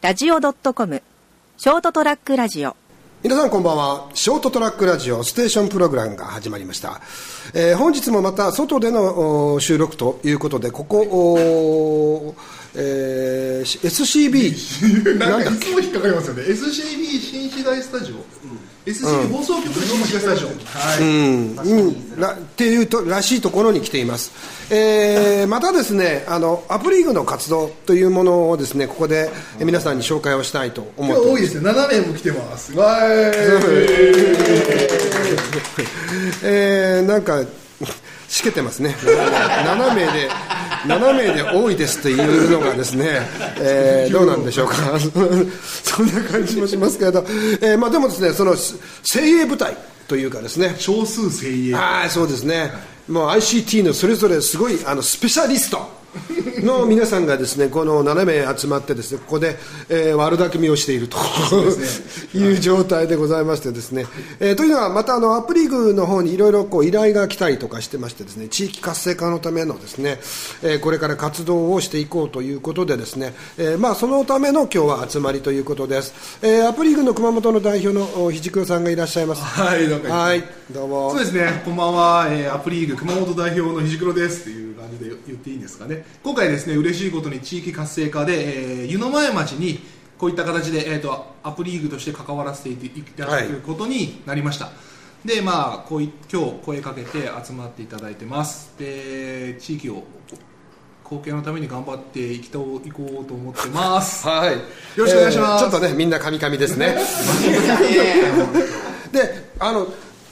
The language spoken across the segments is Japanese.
ラジオ .com ショートトラックラジオ。皆さんこんばんは。ショートトラックラジオステーションプログラムが始まりました。えー本日もまた外でのお収録ということで、ここ、おえー SCB、なんかいつも引っかかりますよね。SCB 新時代スタジオ、SCB 放送局新時代スタジオ、はい、うん、らっていうとらしいところに来ています、えー またですねあのアプリーグの活動というものをですねここでえー皆さんに紹介をしたいと思ってます。今日多いですね。7名も来てます。わ えーなんかしけてますね。7名で7名で多いですというのがですね、えーどうなんでしょうか。そんな感じもしますけれど、えーまあ、でもですねその精鋭部隊というかですね。少数精鋭はいそうですね。もう ICT のそれぞれすごいあのスペシャリスト の皆さんがですねこの7名集まってですねここで、えー悪巧みをしているという状態でございましてですね、えーというのはまたあのアップリーグの方にいろいろこう依頼が来たりとかしてましてですね地域活性化のためのですね、えーこれから活動をしていこうということでですね、えーまあそのための今日は集まりということです、えーアップリーグの熊本の代表のおひじくろさんがいらっしゃいます。はいどうも。そうですね、こんばんは、えーアプリーグ熊本代表のひじくろですっていう感じで言っていいんですかね、今回ですね、嬉しいことに地域活性化で、えー湯の前町にこういった形で、えー、とアプリーグとして関わらせていただくことになりました。でまあ、こうい今日声かけて集まっていただいてますで地域を貢献のために頑張っていきといこうと思ってます はい。よろしくお願いしますえーちょっとね、みんなカミカミですね。で、あの、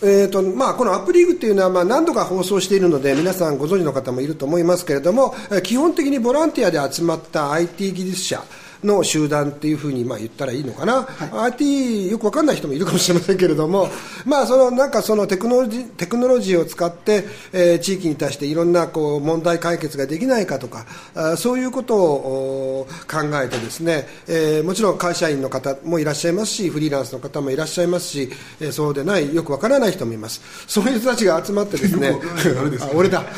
えーとまあ、このアップリーグというのは、まあ、何度か放送しているので皆さんご存知の方もいると思いますけれども基本的にボランティアで集まった IT 技術者の集団っていうふうにまあ言ったらいいのかな、IT よくわかんない人もいるかもしれませんけれども、まあ、そのなんかそのテクノロジーテクノロジーを使って、えー地域に対していろんなこう問題解決ができないかとかあそういうことをお考えてですね、えーもちろん会社員の方もいらっしゃいますしフリーランスの方もいらっしゃいますし、えーそうでないよくわからない人もいます。そういう人たちが集まってですね。俺だ。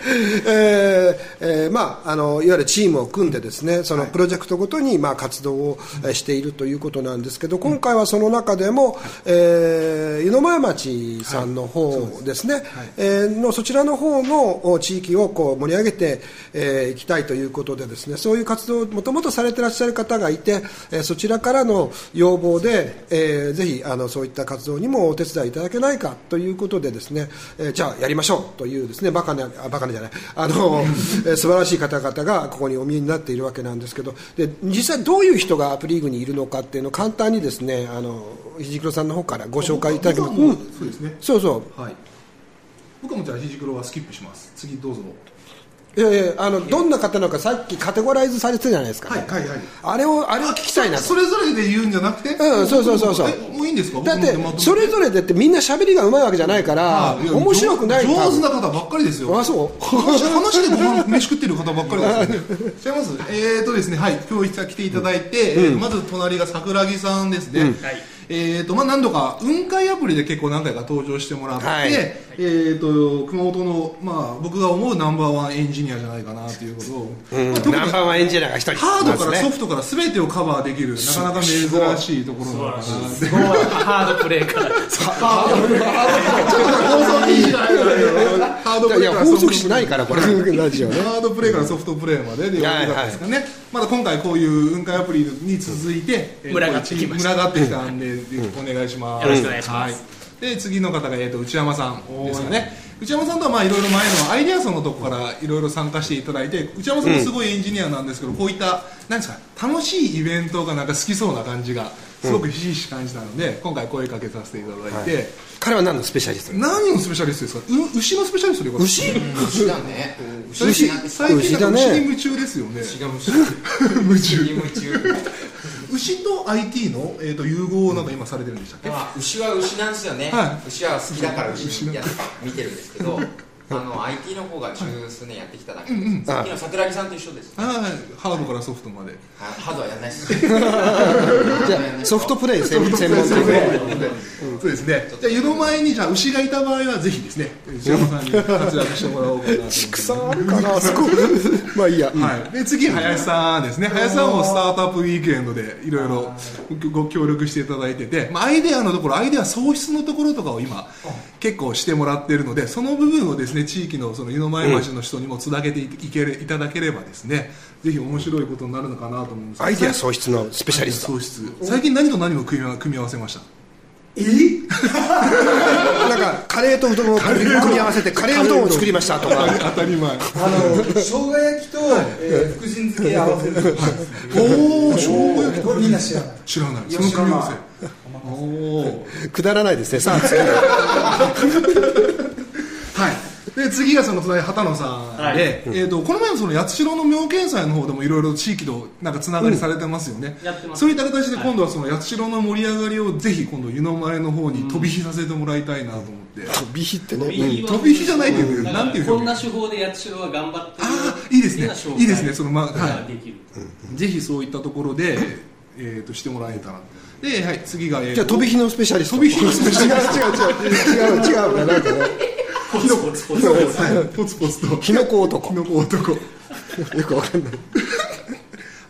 えーえーまあ、あのいわゆるチームを組んでですねそのプロジェクトごとに、まあ、活動をえーしているということなんですけど今回はその中でも、えー湯の前町さんの方ですね、えーのそちらの方のお地域をこう盛り上げてえーいきたいということでですね。そういう活動をもともとされてらっしゃる方がいて、えーそちらからの要望で、えーぜひあのそういった活動にもお手伝いいただけないかということでですね、えーじゃあやりましょうというですねバカなあバカなじゃない。あの、えー素晴らしい方々がここにお見えになっているわけなんですけどで実際どういう人がアプリーグにいるのかっていうのを簡単にですねあのひじさんの方からご紹介いただけます。うそうですね。そうそう。はい。僕はもじゃあひじはスキップします。次どうぞいやいやあのどんな方なのかさっきカテゴライズされてたじゃないですか、はいはいはい。あれをあれを聞きたいな。とそれぞれで言うんじゃなくて？うんそうそうそうそう。えもういいんですか？だってそれぞれでってみんな喋りがうまいわけじゃないからあいや面白くない上上手な多方ばっかりですよ。分あそう？話話でご飯飯食ってる方ばっかりですよ。ね 違います。えーとですねはい。今日来ていただいて、えーまず隣が桜木さんですね、えーとまあ、何度か雲海アプリで結構何回か登場してもらって、はい。えー、と熊本の、まあ、僕が思うナンバーワンエンジニアじゃないかなということを、うん。まあナンバーワンエンジニアが一人。ハードからソフトから全てをカバーできるなかなか珍しいところなのかなすごい。ハードプレイから。ハードプレイから。放送しないから。これラジオねハードプレイからソフトプレイまででやってたんですかね、まだ今回こういう雲海アプリに続いて、えー群がってきました。群がってきたんで、お願いします、よろしくお願いします。はい、で次の方が、えー、と内山さんですかね内山さんとはまあいろいろ前のアイデアソンのとこからいろいろ参加していただいて内山さんもすごいエンジニアなんですけど、こういったなんですか楽しいイベントがなんか好きそうな感じがすごくひしひし感じたので、今回声かけさせていただいて、彼は何のスペシャリスト何のスペシャリストですか？う牛のスペシャリストでよか牛牛だね。最近最近牛に夢中ですよね。牛が虫。夢中夢中。牛と IT の、えー、と融合をなんか今されてるんでしたっけ、まあ牛は牛なんですよねは。牛は好きだから牛や見てるんですけど、あの IT の方が十数年やってきただけです、さっきの桜木さんと一緒です、ハードからソフトまで。はハードはやらないです。じゃあソフトプレイ専門専門そうでですね。じゃあ湯の前にじゃあ牛がいた場合はぜひですね。石山さんに活躍してもらおうかな畜産あるかなあそこ。まあいいや、うん。はい、で次林さんですね。林さんもスタートアップウィークエンドでいろいろご協力していただいてて、まあ、アイデアのところアイデア創出のところとかを今結構してもらっているのでその部分をですね地域のその湯の前町の人にもつなげていけるいただければですねぜひ面白いことになるのかなと思うんですけど。アイデア創出のスペシャリスト。創出最近何と何を組み合わ組み合わせました？なんかカレーとうどんを組み合わせてカレーうどんを作りましたとか。当たり前。あの生姜焼きと、えー、福神漬け合わせる。おお生姜焼き。これみんな知らない。知らない。その組み合わせくだらないですねさあ次はい、で次がその隣畑野さんで、はい。えー、とこの前のその八代の妙見祭の方でもいろいろ地域となんかつながりされてますよね、やってます。そういった形で今度はその八代の盛り上がりをぜひ今度湯の前の方に飛び火させてもらいたいなと思って、飛び火ってね、飛飛び火じゃないけどだなんていうこんな手法で八代は頑張ってる。あーいいですね。いいですね。そのまあ紹介ができる、ぜひそういったところで、えー、としてもらえたら。で、はい、次が、えーとじゃあ飛び火のスペシャリスト。飛び火のスペシャリスト。違う違う違う違う違うかなんかね。ポツポツ。ポツはいポツ。ポツとキノコ男。キノコ男。よくわかんない。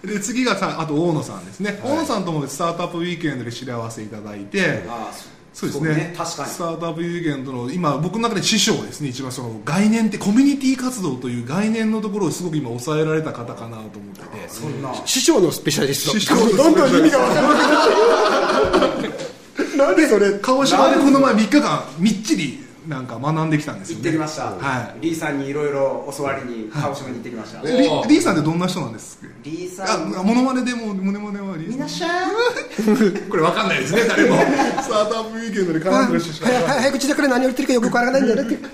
で次がさあと大野さんですね、大野さんともスタートアップウィークエンドで知り合わせいただいて、あそうですね。確かに。スタートアップウィークエンドの今僕の中で師匠ですね。一番その概念ってコミュニティ活動という概念のところをすごく今抑えられた方かなと思ってて。そんな。師匠のスペシャリスト。どんどん意味がわからなくなってる何それ鹿児島でこの前3日間みっちりなんか学んできたんですよね。行ってきました、はリーさんにいろいり教わりに鹿児島に行ってきました、い、リリーさんってどんな人なんですかリーさん。あモノマネでもモノマネはリーさん。これわかんないですね誰も。スタートアップウィークエンドで絡んでる人しか早口だから何を言ってるかよくわからないんだよねって。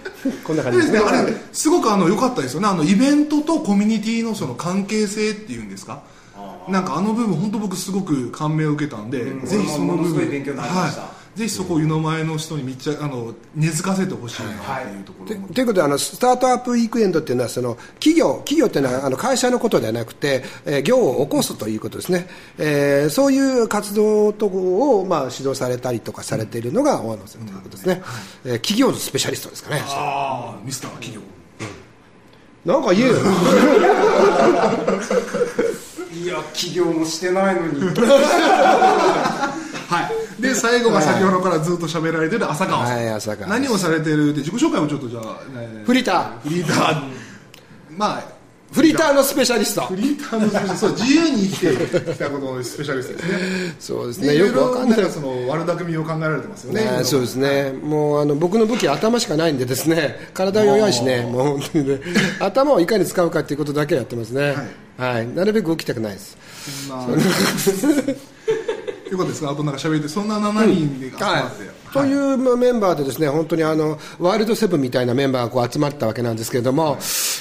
こんな感じですね。あれすごくあの良かったですよね。あのイベントとコミュニティのその関係性っていうんですか？なんかあの部分本当僕すごく感銘を受けたんで、ぜひその部ものすご分い勉強になりました。はい、ぜひそこを湯の前の人に密着あの根付かせてほしいなっていうところも、ということであのスタートアップウィークエンドっていうのはその企業企業っていうのはあの会社のことではなくて、えー業を起こすということですね、えーそういう活動とを、まあ、指導されたりとかされているのが大野さんということですね、えー企業のスペシャリストですかね。ああミスター企業。なんか言えよ。いや起業もしてないのに はい。で最後が先ほどからずっと喋られてる浅川さん、はい浅川何をされてるって自己紹介をちょっとじゃあ、ねフリーター。フリーター。まあフリーターのスペシャリスト。フリーターのスペシャリスト。そう自由に生きてきたことのスペシャリストですね。そうですでねよくわかんない。ろろその悪巧みを考えられてますよね。ね、そうですね、もうあの僕の武器は頭しかないんで、ですね。体弱いしね、もう本当にね、頭をいかに使うかということだけやってますね、はい。なるべく動きたくないです。そんなよかったです。かあとなんか喋ってそんな7人で集まって、というまあメンバーでですね本当にあのワイルドセブンみたいなメンバーがこう集まったわけなんですけれども、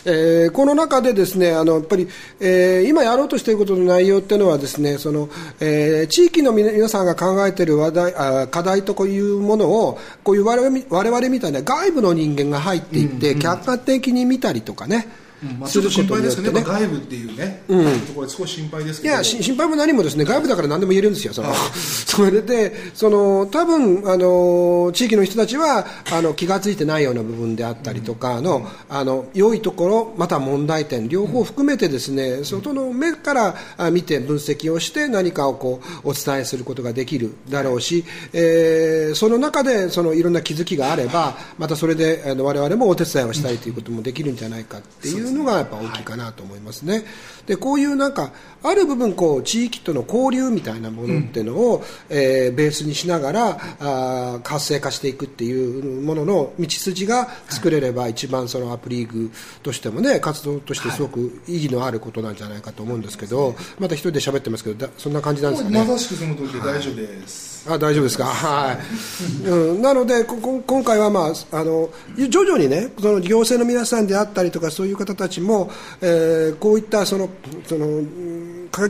えーこの中でですねあのやっぱり、えー今やろうとしていることの内容っていうのはですねその、えー地域の皆皆さんが考えている話題あ課題とこういうものをこういう我々み我々みたいな外部の人間が入っていって、客観的に見たりとかね、まあ、ちょっと心配ですね。外部っていうね、ところで少し心配ですいやし心配も何もですね。外部だから何でも言えるんですよ、その それでその多分あの地域の人たちはあの気が付いてないような部分であったりとかの,、あの良いところ、また問題点、両方含めてですね外の目からあ見て分析をして何かをこうお伝えすることができるだろうし、えーその中でそのいろんな気づきがあればまたそれであの我々もお手伝いをしたいということもできるんじゃないかっていうのがやっぱ大きいかなと思いますね。でこういうなんかある部分こう地域との交流みたいなものっていうのを、えーベースにしながらあー活性化していくっていうものの道筋が作れれば一番そのアップリーグとしてもね活動としてすごく意義のあることなんじゃないかと思うんですけど、また一人で喋ってますけどだそんな感じなんですかね？まさしくその通りで大丈夫です、あ大丈夫ですか、はい。うん、なので、ここ今回は、まあ、あの徐々にね、その行政の皆さんであったりとか、そういう方たちも、えーこういったそのその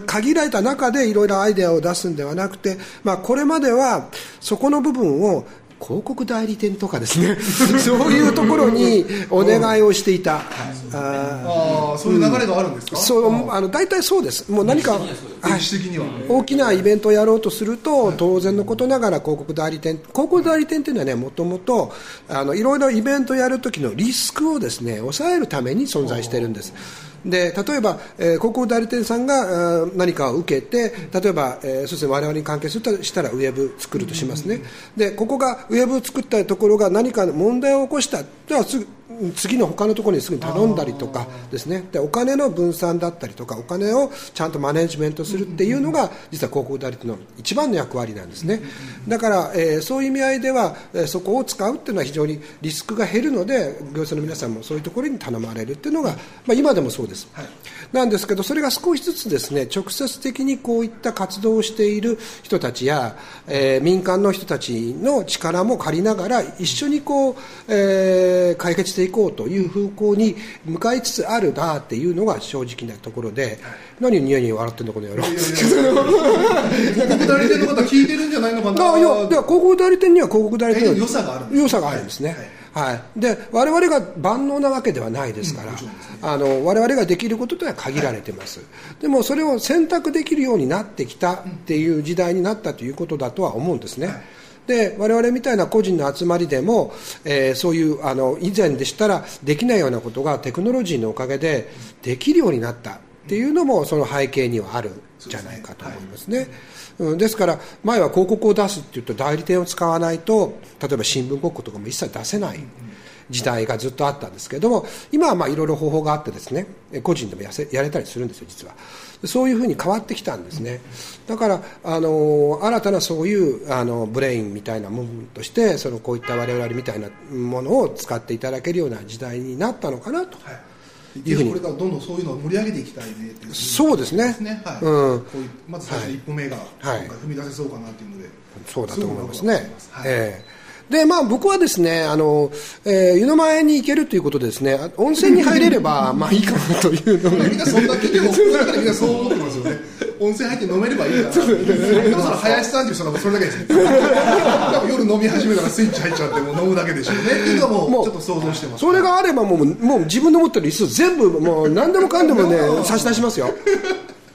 限られた中でいろいろアイデアを出すんではなくて、まあ、これまではそこの部分を広告代理店とかですね。そういうところにお願いをしていた、あああそういう流れがあるんですか、そうあの大体そうです。もう何か、大きなイベントをやろうとすると、当然のことながら広告代理店、広告代理店っていうのはね、もともとあのいろいろイベントをやるときのリスクをですね抑えるために存在しているんです。で例えば、えー、広告代理店さんがあー何かを受けて例えば、えーそうですね、我々に関係するとしたらウェブ作るとしますね、でここがウェブを作ったところが何か問題を起こしたではすぐ次の他のところにすぐに頼んだりとかですね。でお金の分散だったりとかお金をちゃんとマネジメントするっていうのが実は広告代理店の一番の役割なんですね。だから、えーそういう意味合いでは、えーそこを使うっていうのは非常にリスクが減るので業者の皆さんもそういうところに頼まれるっていうのが、まあ、今でもそうです、なんですけどそれが少しずつですね直接的にこういった活動をしている人たちや、えー民間の人たちの力も借りながら一緒にこう、えー解決していこうという風向に向かいつつあるなっていうのが正直なところで、何をニヤニヤ笑ってんのこの野郎。広告代理店の方聞いてるんじゃないのかなあいやでは広告代理店には広告代理店の良さがある良さがあるんですね、はい。で我々が万能なわけではないですから、あの我々ができることとは限られてます、でもそれを選択できるようになってきたっていう時代になったということだとは思うんですね、で我々みたいな個人の集まりでも、えーそういうあの以前でしたらできないようなことがテクノロジーのおかげでできるようになった。っていうのもその背景にはあるんじゃないかと思いますね。うんですから前は広告を出すっていうと代理店を使わないと例えば新聞広告とかも一切出せない時代がずっとあったんですけれども今はまあいろいろ方法があってですねえ個人でもやせやれたりするんですよ実は。そういうふうに変わってきたんですね。だからあの新たなそういうあのブレインみたいなものとしてそのこういった我々みたいなものを使っていただけるような時代になったのかなと。い。うふうにこれからどんどんそういうのを盛り上げていきたいねっていうそうですね。はい。うん。こういうまず最初の一歩目が今はい。回踏み出せそうかなっていうので、そうだと思いますね。はい。ええでまあ、僕はですねあの、えー湯の前に行けるということでですね温泉に入れれば まあいいかなというのがみんなそんな聞いても、僕の中でみんなそう思ってますよね。温泉入って飲めればいいかな。でもその林さんっていう人はそれだけですね。多分夜飲み始めたらスイッチ入っちゃってもう飲むだけでしょうね。っていうのはもうちょっと想像してます。それがあればもうもう自分の持ってる椅子全部もう何でもかんでもね差し出しますよ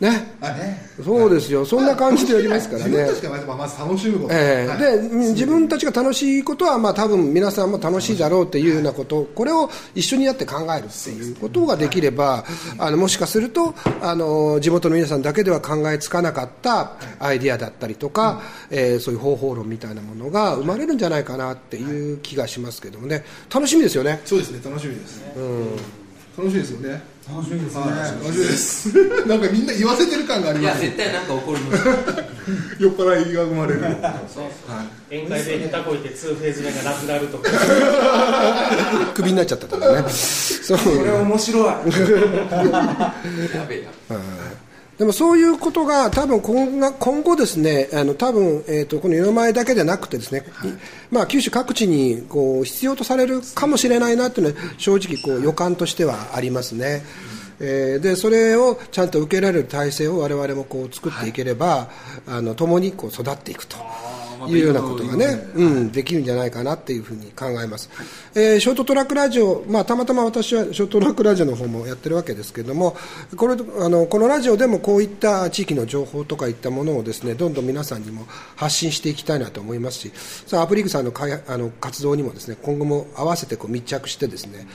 ね。あね。そうですよ。そんな感じでやりますからね。自分たちがまず楽しむこと。はいええ。でうん自分たちが楽しいことは、まあ、多分皆さんも楽しいだろうっていうようなこと。これを一緒にやって考えるっていうことができればあのもしかするとあの地元の皆さんだけでは考えつかなかったアイディアだったりとか、えーそういう方法論みたいなものが生まれるんじゃないかなっていう気がしますけどもね。楽しみですよね。そうですね、楽しみです。楽しみですよね。楽しみですね。はい楽しみです。なんかみんな言わせてる感がありいやます。絶対なんか起こります酔っ払いが生まれる。宴会で下手こいて2フェーズ目がなくなるとか。クビになっちゃったとかね。そう。これ面白い。やべえやでもそういうことが多分今が今後ですね、あの多分えっ、とこの湯の前だけでなくてですね、い。まあ九州各地にこう必要とされるかもしれないなっていうのは正直こう予感としてはありますね。えーでそれをちゃんと受けられる体制を我々もこう作っていければ、あの共にこう育っていくというようなことがね、うん、できるんじゃないかなっていうふうに考えます、えーショートトラックラジオ、まあ、たまたま私はショートトラックラジオの方もやってるわけですけれどもこれあのこのラジオでもこういった地域の情報とかいったものをですねどんどん皆さんにも発信していきたいなと思いますしさあアプリーグさんの開あの活動にもですね今後も合わせてこう密着してですね、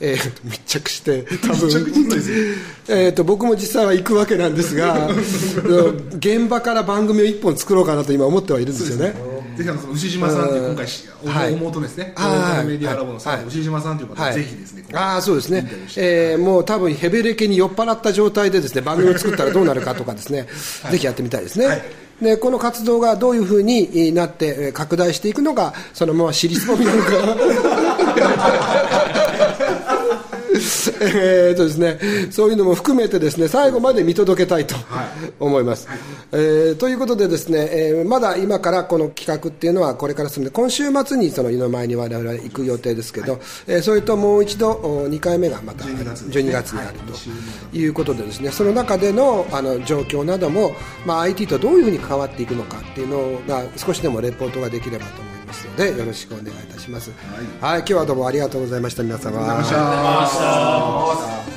えー密着して多分 えーと僕も実際は行くわけなんですが 現場から番組を一本作ろうかなと今思ってはいるんですよね。ぜひあのその牛島さんっていう今回し、はい。妹ですね、はいメディアラボのさん、はい。牛島さんという方、はい。ぜひですね、ああそうですね。えーもう多分ヘベレケに酔っ払った状態でですね番組を作ったらどうなるかとかですね、ぜひやってみたいですね。でこの活動がどういうふうになってえー拡大していくのかそのまま尻すぼみなのか えーとですね、そういうのも含めてですね最後まで見届けたいと思います。えーということでですね、えーまだ今からこの企画っていうのはこれから進んで今週末にその湯の前に我々行く予定ですけど、えーそれともう一度お2回目がまた12月ね12月にあるということでですねその中でのあの状況なども、まあ、IT とどういうふうに関わっていくのかっていうのが少しでもレポートができればと思いますののでよろしくお願いいたします。はい、今日はどうもありがとうございました。皆様。ありがとうございましたー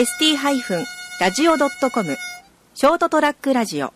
ST-radio.com ショートトラックラジオ